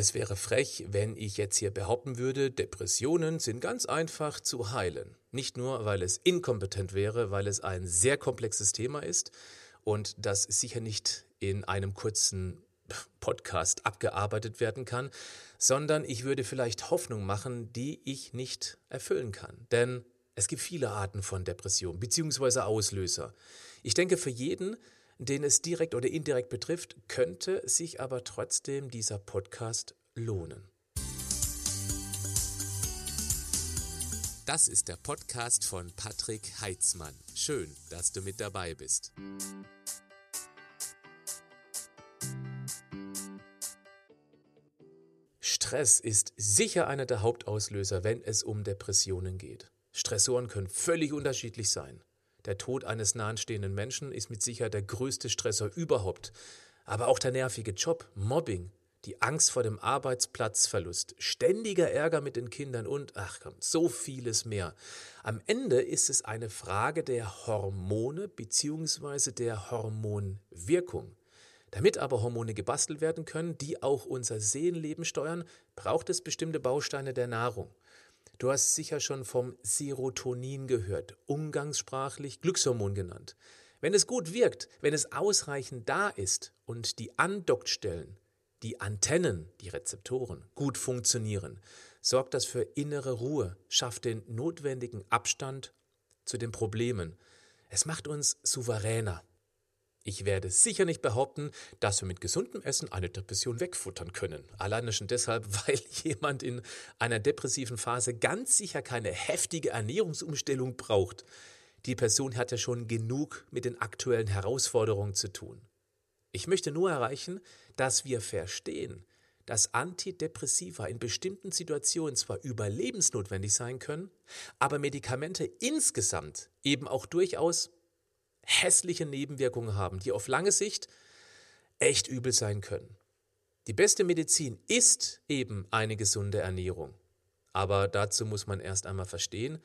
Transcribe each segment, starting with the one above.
Es wäre frech, wenn ich jetzt hier behaupten würde, Depressionen sind ganz einfach zu heilen. Nicht nur, weil es inkompetent wäre, weil es ein sehr komplexes Thema ist und das sicher nicht in einem kurzen Podcast abgearbeitet werden kann, sondern ich würde vielleicht Hoffnung machen, die ich nicht erfüllen kann. Denn es gibt viele Arten von Depression bzw. Auslöser. Ich denke, für jeden, den es direkt oder indirekt betrifft, könnte sich aber trotzdem dieser Podcast lohnen. Das ist der Podcast von Patrick Heitzmann. Schön, dass du mit dabei bist. Stress ist sicher einer der Hauptauslöser, wenn es um Depressionen geht. Stressoren können völlig unterschiedlich sein. Der Tod eines nahestehenden Menschen ist mit Sicherheit der größte Stressor überhaupt. Aber auch der nervige Job, Mobbing, die Angst vor dem Arbeitsplatzverlust, ständiger Ärger mit den Kindern und, ach komm, so vieles mehr. Am Ende ist es eine Frage der Hormone bzw. der Hormonwirkung. Damit aber Hormone gebastelt werden können, die auch unser Seelenleben steuern, braucht es bestimmte Bausteine der Nahrung. Du hast sicher schon vom Serotonin gehört, umgangssprachlich Glückshormon genannt. Wenn es gut wirkt, wenn es ausreichend da ist und die Andockstellen, die Antennen, die Rezeptoren gut funktionieren, sorgt das für innere Ruhe, schafft den notwendigen Abstand zu den Problemen. Es macht uns souveräner. Ich werde sicher nicht behaupten, dass wir mit gesundem Essen eine Depression wegfuttern können. Alleine schon deshalb, weil jemand in einer depressiven Phase ganz sicher keine heftige Ernährungsumstellung braucht. Die Person hat ja schon genug mit den aktuellen Herausforderungen zu tun. Ich möchte nur erreichen, dass wir verstehen, dass Antidepressiva in bestimmten Situationen zwar überlebensnotwendig sein können, aber Medikamente insgesamt eben auch durchaus hässliche Nebenwirkungen haben, die auf lange Sicht echt übel sein können. Die beste Medizin ist eben eine gesunde Ernährung. Aber dazu muss man erst einmal verstehen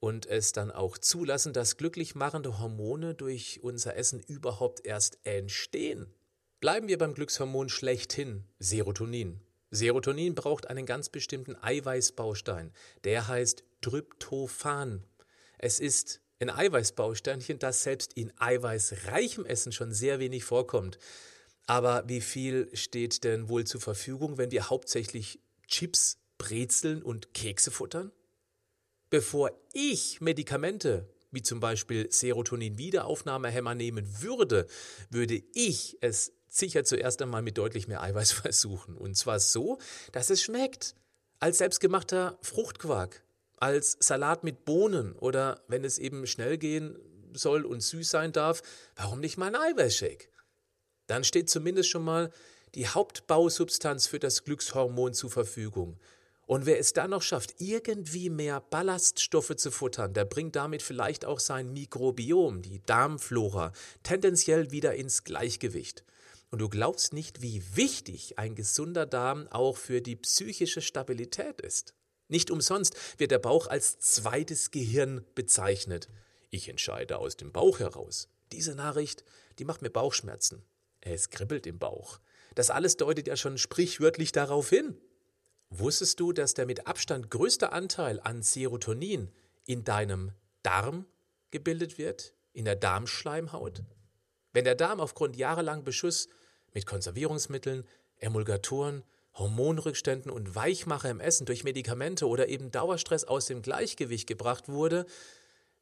und es dann auch zulassen, dass glücklich machende Hormone durch unser Essen überhaupt erst entstehen. Bleiben wir beim Glückshormon schlechthin, Serotonin. Serotonin braucht einen ganz bestimmten Eiweißbaustein, der heißt Tryptophan. Es ist ein Eiweißbausteinchen, das selbst in eiweißreichem Essen schon sehr wenig vorkommt. Aber wie viel steht denn wohl zur Verfügung, wenn wir hauptsächlich Chips, Brezeln und Kekse futtern? Bevor ich Medikamente wie zum Beispiel Serotonin-Wiederaufnahmehämmer nehmen würde, würde ich es sicher zuerst einmal mit deutlich mehr Eiweiß versuchen. Und zwar so, dass es schmeckt. Als selbstgemachter Fruchtquark, als Salat mit Bohnen oder wenn es eben schnell gehen soll und süß sein darf, warum nicht mal ein Eiweißshake? Dann steht zumindest schon mal die Hauptbausubstanz für das Glückshormon zur Verfügung. Und wer es dann noch schafft, irgendwie mehr Ballaststoffe zu futtern, der bringt damit vielleicht auch sein Mikrobiom, die Darmflora, tendenziell wieder ins Gleichgewicht. Und du glaubst nicht, wie wichtig ein gesunder Darm auch für die psychische Stabilität ist. Nicht umsonst wird der Bauch als zweites Gehirn bezeichnet. Ich entscheide aus dem Bauch heraus. Diese Nachricht, die macht mir Bauchschmerzen. Es kribbelt im Bauch. Das alles deutet ja schon sprichwörtlich darauf hin. Wusstest du, dass der mit Abstand größte Anteil an Serotonin in deinem Darm gebildet wird, in der Darmschleimhaut? Wenn der Darm aufgrund jahrelang Beschuss mit Konservierungsmitteln, Emulgatoren, Hormonrückständen und Weichmacher im Essen durch Medikamente oder eben Dauerstress aus dem Gleichgewicht gebracht wurde,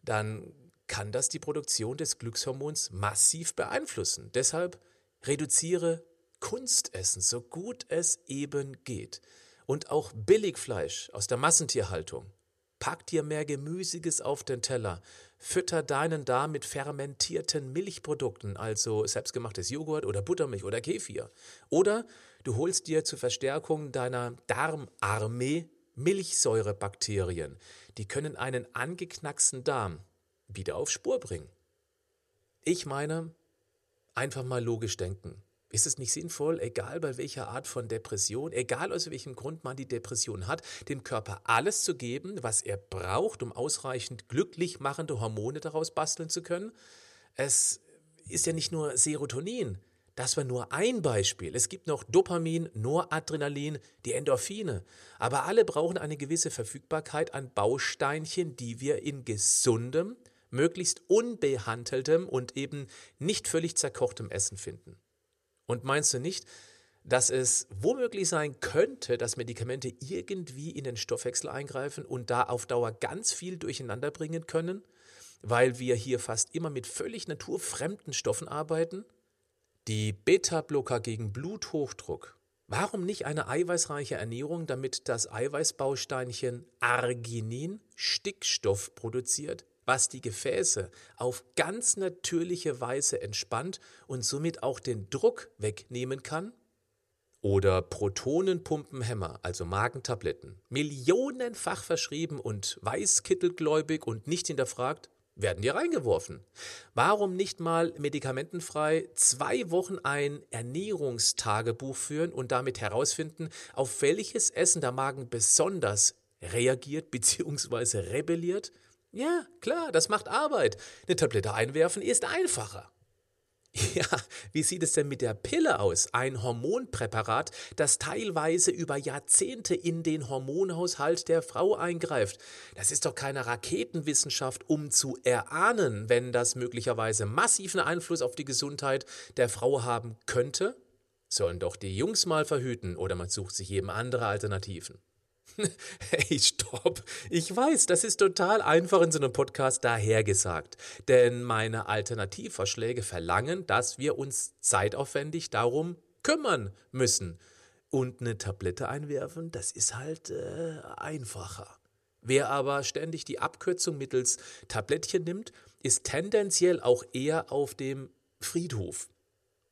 dann kann das die Produktion des Glückshormons massiv beeinflussen. Deshalb reduziere Kunstessen, so gut es eben geht. Und auch Billigfleisch aus der Massentierhaltung. Pack dir mehr Gemüsiges auf den Teller. Fütter deinen Darm mit fermentierten Milchprodukten, also selbstgemachtes Joghurt oder Buttermilch oder Kefir. Oder du holst dir zur Verstärkung deiner Darmarmee Milchsäurebakterien. Die können einen angeknacksten Darm wieder auf Spur bringen. Ich meine, einfach mal logisch denken. Ist es nicht sinnvoll, egal bei welcher Art von Depression, egal aus welchem Grund man die Depression hat, dem Körper alles zu geben, was er braucht, um ausreichend glücklich machende Hormone daraus basteln zu können? Es ist ja nicht nur Serotonin, Das war nur ein Beispiel. Es gibt noch Dopamin, Noradrenalin, die Endorphine. Aber alle brauchen eine gewisse Verfügbarkeit an Bausteinchen, die wir in gesundem, möglichst unbehandeltem und eben nicht völlig zerkochtem Essen finden. Und meinst du nicht, dass es womöglich sein könnte, dass Medikamente irgendwie in den Stoffwechsel eingreifen und da auf Dauer ganz viel durcheinander bringen können, weil wir hier fast immer mit völlig naturfremden Stoffen arbeiten? Die Beta-Blocker gegen Bluthochdruck. Warum nicht eine eiweißreiche Ernährung, damit das Eiweißbausteinchen Arginin Stickstoff produziert, was die Gefäße auf ganz natürliche Weise entspannt und somit auch den Druck wegnehmen kann? Oder Protonenpumpenhämmer, also Magentabletten, millionenfach verschrieben und weißkittelgläubig und nicht hinterfragt, werden dir reingeworfen. Warum nicht mal medikamentenfrei zwei Wochen ein Ernährungstagebuch führen und damit herausfinden, auf welches Essen der Magen besonders reagiert bzw. rebelliert? Ja, klar, das macht Arbeit. Eine Tablette einwerfen ist einfacher. Ja, wie sieht es denn mit der Pille aus? Ein Hormonpräparat, das teilweise über Jahrzehnte in den Hormonhaushalt der Frau eingreift. Das ist doch keine Raketenwissenschaft, um zu erahnen, wenn das möglicherweise massiven Einfluss auf die Gesundheit der Frau haben könnte. Sollen doch die Jungs mal verhüten oder man sucht sich eben andere Alternativen. Hey, stopp. Ich weiß, das ist total einfach in so einem Podcast dahergesagt. Denn meine Alternativvorschläge verlangen, dass wir uns zeitaufwendig darum kümmern müssen. Und eine Tablette einwerfen, das ist halt äh, einfacher. Wer aber ständig die Abkürzung mittels Tablettchen nimmt, ist tendenziell auch eher auf dem Friedhof.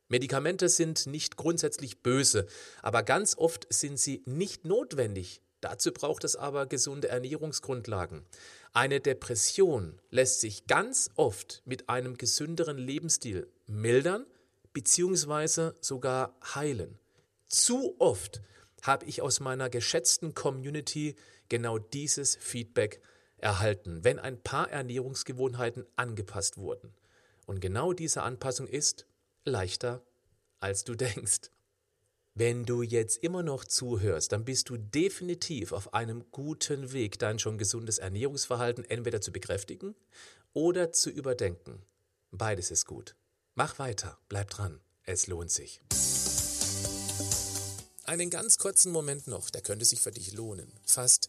Medikamente sind nicht grundsätzlich böse, aber ganz oft sind sie nicht notwendig Dazu braucht es aber gesunde Ernährungsgrundlagen. Eine Depression lässt sich ganz oft mit einem gesünderen Lebensstil mildern bzw. sogar heilen. Zu oft habe ich aus meiner geschätzten Community genau dieses Feedback erhalten, wenn ein paar Ernährungsgewohnheiten angepasst wurden. Und genau diese Anpassung ist leichter, als du denkst. Wenn du jetzt immer noch zuhörst, dann bist du definitiv auf einem guten Weg, dein schon gesundes Ernährungsverhalten entweder zu bekräftigen oder zu überdenken. Beides ist gut. Mach weiter, bleib dran, es lohnt sich. Einen ganz kurzen Moment noch, der könnte sich für dich lohnen. Fast